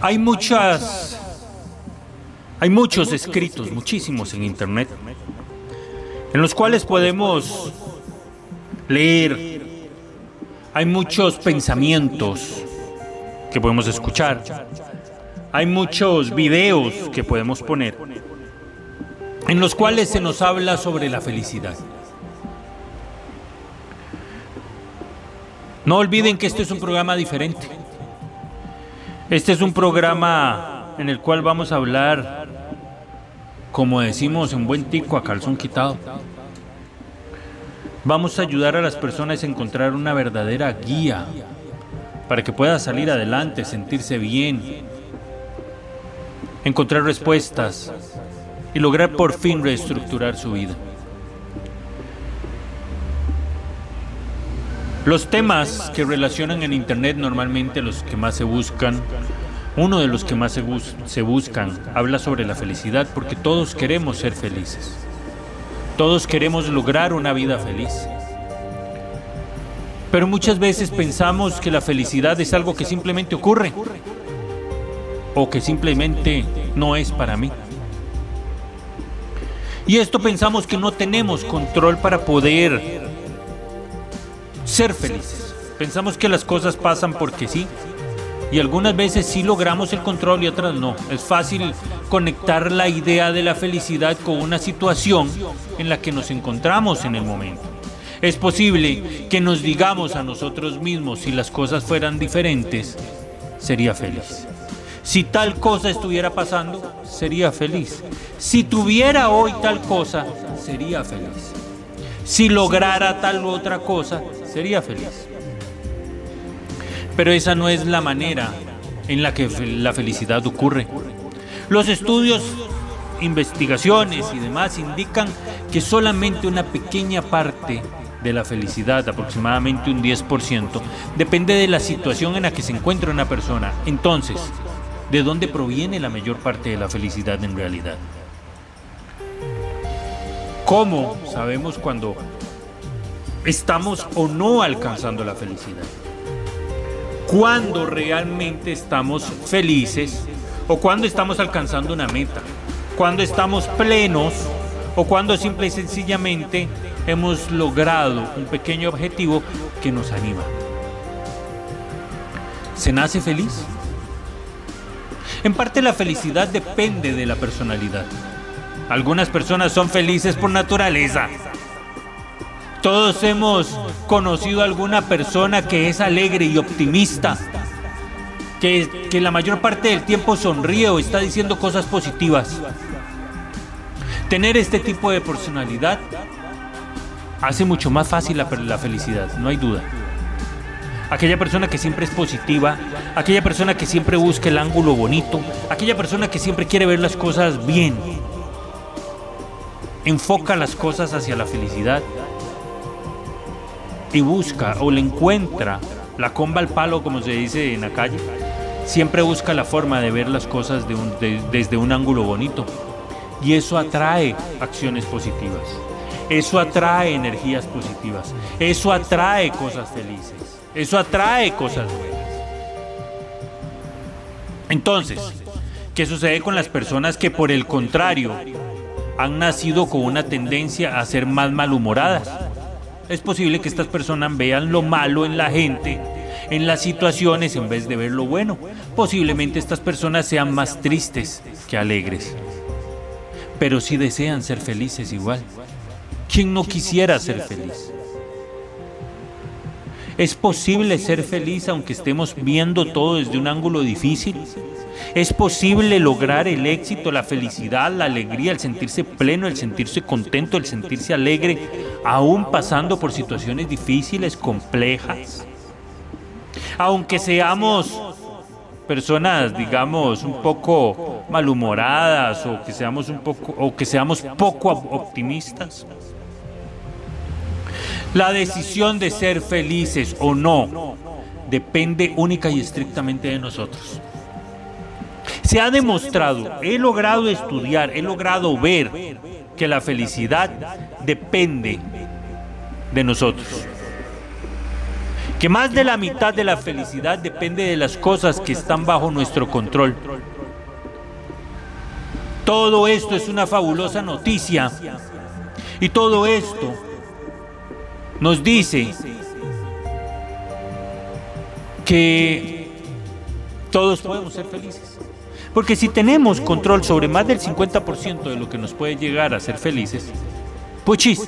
Hay muchas hay muchos escritos, muchísimos en internet, en los cuales podemos leer. Hay muchos pensamientos que podemos escuchar. Hay muchos videos que podemos poner en los cuales se nos habla sobre la felicidad. No olviden que este es un programa diferente. Este es un programa en el cual vamos a hablar, como decimos en buen tico, a calzón quitado. Vamos a ayudar a las personas a encontrar una verdadera guía para que pueda salir adelante, sentirse bien, encontrar respuestas y lograr por fin reestructurar su vida. Los temas que relacionan en Internet normalmente los que más se buscan, uno de los que más se, se buscan, habla sobre la felicidad porque todos queremos ser felices. Todos queremos lograr una vida feliz. Pero muchas veces pensamos que la felicidad es algo que simplemente ocurre o que simplemente no es para mí. Y esto pensamos que no tenemos control para poder ser felices. Pensamos que las cosas pasan porque sí. Y algunas veces sí logramos el control y otras no. Es fácil conectar la idea de la felicidad con una situación en la que nos encontramos en el momento. Es posible que nos digamos a nosotros mismos si las cosas fueran diferentes, sería feliz. Si tal cosa estuviera pasando, sería feliz. Si tuviera hoy tal cosa, sería feliz. Si lograra tal otra cosa, sería feliz. Pero esa no es la manera en la que la felicidad ocurre. Los estudios, investigaciones y demás indican que solamente una pequeña parte de la felicidad, aproximadamente un 10%, depende de la situación en la que se encuentra una persona. Entonces, ¿de dónde proviene la mayor parte de la felicidad en realidad? ¿Cómo sabemos cuando estamos o no alcanzando la felicidad? ¿Cuándo realmente estamos felices o cuándo estamos alcanzando una meta? ¿Cuándo estamos plenos o cuando simple y sencillamente hemos logrado un pequeño objetivo que nos anima. ¿Se nace feliz? En parte la felicidad depende de la personalidad. Algunas personas son felices por naturaleza. Todos hemos conocido a alguna persona que es alegre y optimista, que, la mayor parte del tiempo sonríe o está diciendo cosas positivas. Tener este tipo de personalidad hace mucho más fácil la, felicidad, no hay duda. Aquella persona que siempre es positiva, aquella persona que siempre busca el ángulo bonito, aquella persona que siempre quiere ver las cosas bien, enfoca las cosas hacia la felicidad y busca o le encuentra la comba al palo, como se dice en la calle, siempre busca la forma de ver las cosas desde un ángulo bonito y eso atrae acciones positivas. Eso atrae energías positivas. Eso atrae cosas felices. Eso atrae cosas buenas. Entonces, ¿qué sucede con las personas que por el contrario han nacido con una tendencia a ser más malhumoradas? Es posible que estas personas vean lo malo en la gente, en las situaciones, en vez de ver lo bueno. posiblemente estas personas sean más tristes que alegres, pero sí desean ser felices igual. ¿Quién no quisiera ser feliz? ¿Es posible ser feliz aunque estemos viendo todo desde un ángulo difícil? ¿Es posible lograr el éxito, la felicidad, la alegría, el sentirse pleno, el sentirse contento, el sentirse alegre, aún pasando por situaciones difíciles, complejas? Aunque seamos personas, digamos, un poco malhumoradas o que seamos un poco o que seamos poco optimistas. La decisión de ser felices o no depende única y estrictamente de nosotros. Se ha demostrado, he logrado estudiar, he logrado ver que la felicidad depende de nosotros. Que más de la mitad de la felicidad depende de las cosas que están bajo nuestro control. Todo esto es una fabulosa noticia. Y todo esto nos dice que todos podemos ser felices. Porque si tenemos control sobre más del 50% de lo que nos puede llegar a ser felices, puchis,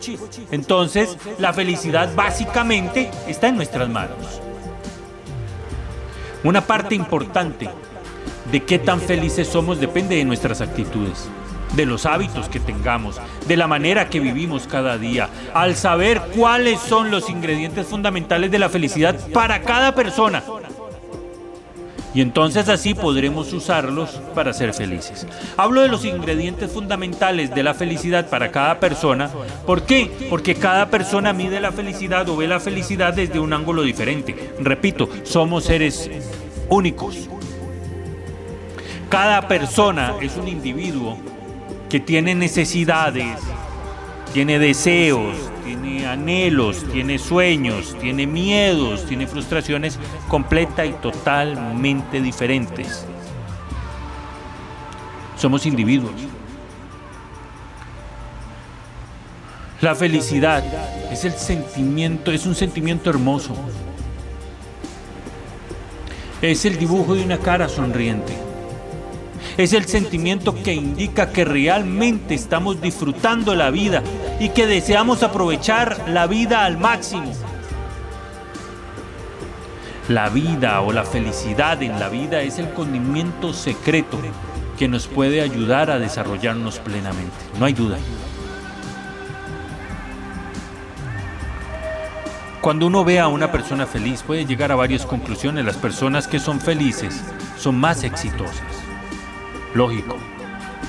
entonces la felicidad básicamente está en nuestras manos. Una parte importante de qué tan felices somos depende de nuestras actitudes de los hábitos que tengamos, de la manera que vivimos cada día, al saber cuáles son los ingredientes fundamentales de la felicidad para cada persona. Y entonces así podremos usarlos para ser felices. Hablo de los ingredientes fundamentales de la felicidad para cada persona. ¿Por qué? Porque cada persona mide la felicidad o ve la felicidad desde un ángulo diferente. Repito, somos seres únicos. Cada persona es un individuo que tiene necesidades, tiene deseos, tiene anhelos, tiene sueños, tiene miedos, tiene frustraciones completa y totalmente diferentes. Somos individuos. La felicidad es el sentimiento, es un sentimiento hermoso. Es el dibujo de una cara sonriente es el sentimiento que indica que realmente estamos disfrutando la vida y que deseamos aprovechar la vida al máximo. La vida o la felicidad en la vida es el condimento secreto que nos puede ayudar a desarrollarnos plenamente. No hay duda. Cuando uno ve a una persona feliz puede llegar a varias conclusiones. Las personas que son felices son más exitosas lógico.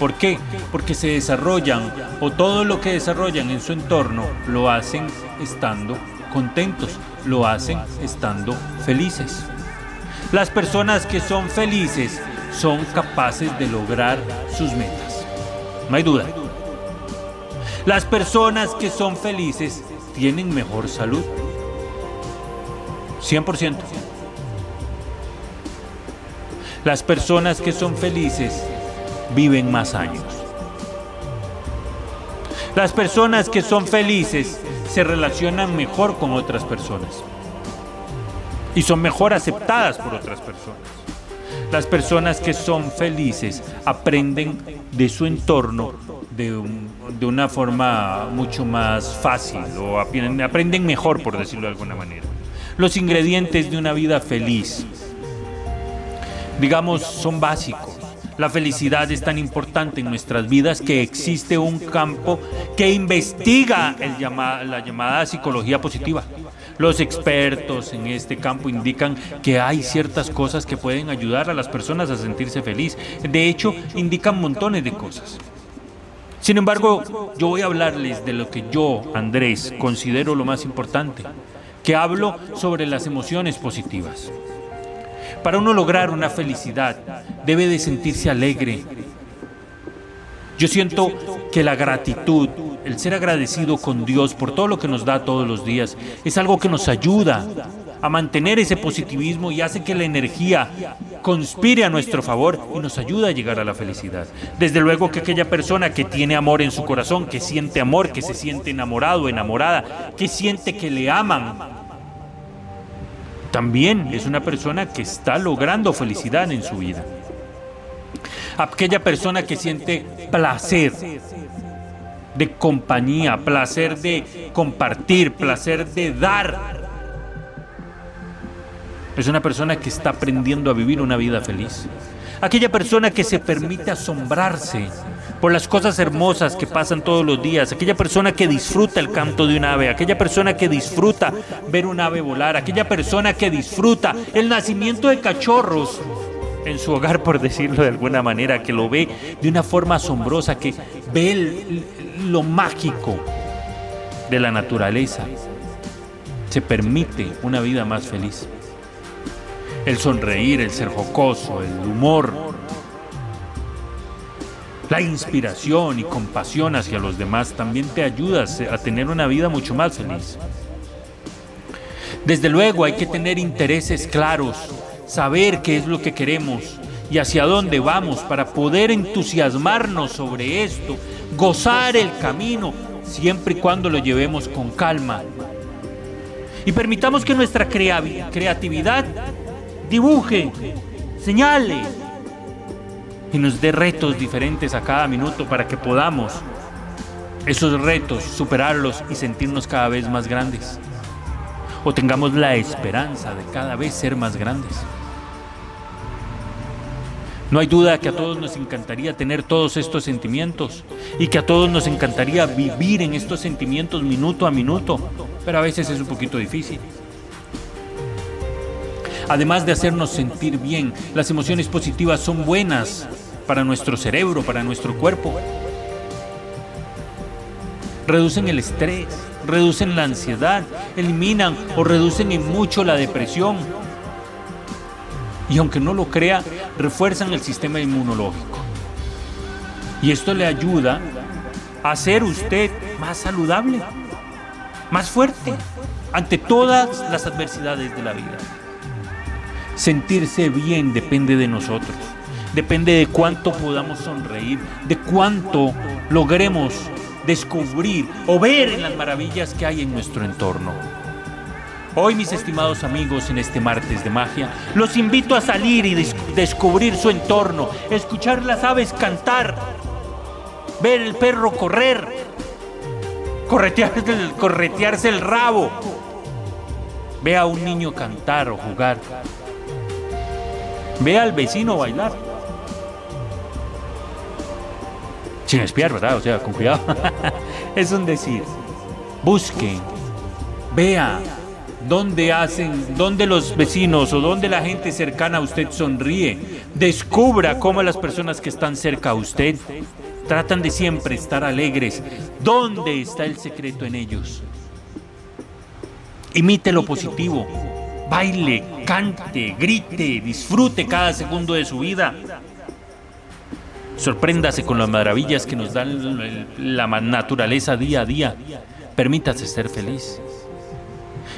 ¿Por qué? Porque se desarrollan o todo lo que desarrollan en su entorno lo hacen estando contentos, lo hacen estando felices. Las personas que son felices son capaces de lograr sus metas. No hay duda. Las personas que son felices tienen mejor salud. 100%. Las personas que son felices viven más años. Las personas que son felices se relacionan mejor con otras personas y son mejor aceptadas por otras personas. Las personas que son felices aprenden de su entorno de, de una forma mucho más fácil o aprenden, aprenden mejor, por decirlo de alguna manera. Los ingredientes de una vida feliz, digamos, son básicos la felicidad es tan importante en nuestras vidas que existe un campo que investiga la llamada psicología positiva. Los expertos en este campo indican que hay ciertas cosas que pueden ayudar a las personas a sentirse feliz. De hecho, indican montones de cosas. Sin embargo, yo voy a hablarles de lo que yo, Andrés, considero lo más importante, que hablo sobre las emociones positivas. Para uno lograr una felicidad debe de sentirse alegre. Yo siento que la gratitud, el ser agradecido con Dios por todo lo que nos da todos los días, es algo que nos ayuda a mantener ese positivismo y hace que la energía conspire a nuestro favor y nos ayuda a llegar a la felicidad. Desde luego que aquella persona que tiene amor en su corazón, que siente amor, que se siente enamorado, enamorada, que siente que le aman, también es una persona que está logrando felicidad en su vida. Aquella persona que siente placer de compañía, placer de compartir, placer de dar. Es una persona que está aprendiendo a vivir una vida feliz. Aquella persona que se permite asombrarse por las cosas hermosas que pasan todos los días, aquella persona que disfruta el canto de un ave, aquella persona que disfruta ver un ave volar, aquella persona que disfruta el nacimiento de cachorros en su hogar, por decirlo de alguna manera, que lo ve de una forma asombrosa, que ve lo mágico de la naturaleza, se permite una vida más feliz. El sonreír, el ser jocoso, el humor, la inspiración y compasión hacia los demás también te ayuda a tener una vida mucho más feliz. Desde luego hay que tener intereses claros, saber qué es lo que queremos y hacia dónde vamos para poder entusiasmarnos sobre esto, gozar el camino, siempre y cuando lo llevemos con calma. Y permitamos que nuestra creatividad dibuje, señale y nos dé retos diferentes a cada minuto para que podamos esos retos superarlos y sentirnos cada vez más grandes. O tengamos la esperanza de cada vez ser más grandes. No hay duda que a todos nos encantaría tener todos estos sentimientos y que a todos nos encantaría vivir en estos sentimientos minuto a minuto, pero a veces es un poquito difícil. Además de hacernos sentir bien, las emociones positivas son buenas para nuestro cerebro, para nuestro cuerpo. Reducen el estrés, reducen la ansiedad, eliminan o reducen en mucho la depresión. Y aunque no lo crea, refuerzan el sistema inmunológico. Y esto le ayuda a ser usted más saludable, más fuerte ante todas las adversidades de la vida. Sentirse bien depende de nosotros. Depende de cuánto podamos sonreír, de cuánto logremos descubrir o ver en las maravillas que hay en nuestro entorno. Hoy, mis estimados amigos, en este martes de magia, los invito a salir y descubrir su entorno, escuchar las aves cantar, ver el perro correr, corretearse, corretearse el rabo, ve a un niño cantar o jugar, Ve al vecino bailar. Sin espiar, ¿verdad? O sea, con cuidado. es un decir. Busquen, vea dónde hacen, dónde los vecinos o dónde la gente cercana a usted sonríe. Descubra cómo las personas que están cerca a usted tratan de siempre estar alegres. ¿Dónde está el secreto en ellos? Imite lo positivo baile, cante, grite, disfrute cada segundo de su vida. Sorpréndase con las maravillas que nos da la naturaleza día a día. Permítase ser feliz.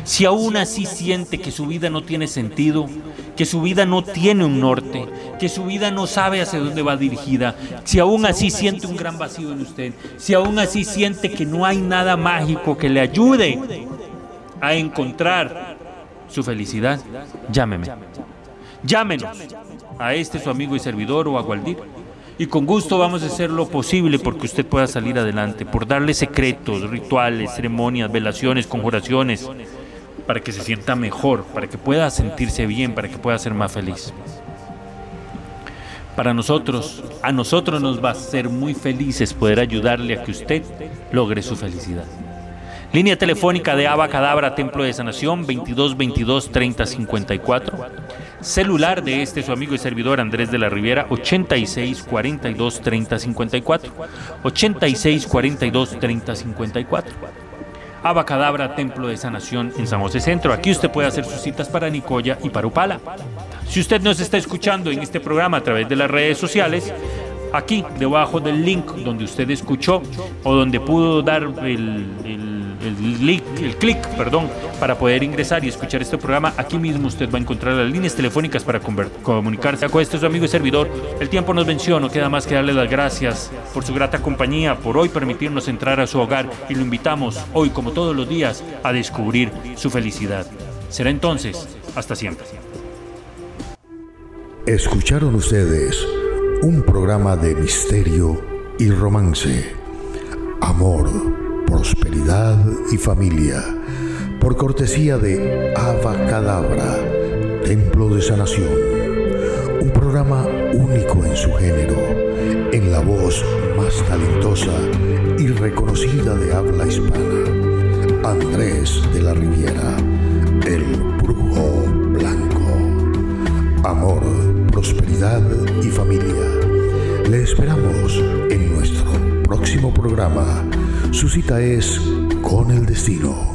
Si aún así siente que su vida no tiene sentido, que su vida no tiene un norte, que su vida no sabe hacia dónde va dirigida, si aún así siente un gran vacío en usted, si aún así siente que no hay nada mágico que le ayude a encontrar su felicidad, llámeme. Llámenos a este su amigo y servidor o a Gualdir. Y con gusto vamos a hacer lo posible porque usted pueda salir adelante, por darle secretos, rituales, ceremonias, velaciones, conjuraciones, para que se sienta mejor, para que pueda sentirse bien, para que pueda ser más feliz. Para nosotros, a nosotros nos va a ser muy felices poder ayudarle a que usted logre su felicidad. Línea telefónica de Aba Cadabra Templo de Sanación 22 22 30 54. Celular de este su amigo y servidor Andrés de la Riviera 86 42 30 54. 86 42 30 54. Abacadabra Templo de Sanación en San José Centro. Aquí usted puede hacer sus citas para Nicoya y para Upala. Si usted nos está escuchando en este programa a través de las redes sociales, aquí debajo del link donde usted escuchó o donde pudo dar el, el, link, el clic, perdón, para poder ingresar y escuchar este programa, aquí mismo usted va a encontrar las líneas telefónicas para comunicarse con este su amigo y servidor. El tiempo nos venció, no queda más que darle las gracias por su grata compañía, por hoy permitirnos entrar a su hogar y lo invitamos hoy, como todos los días, a descubrir su felicidad. Será entonces Hasta siempre. Escucharon ustedes un programa de misterio y romance, amor, prosperidad y familia, por cortesía de Cadabra, Templo de Sanación, un programa único en su género, en la voz más talentosa y reconocida de habla hispana, Andrés de la Riviera, el brujo blanco. Amor, prosperidad y familia. Le esperamos en nuestro próximo programa. Su cita es con el destino.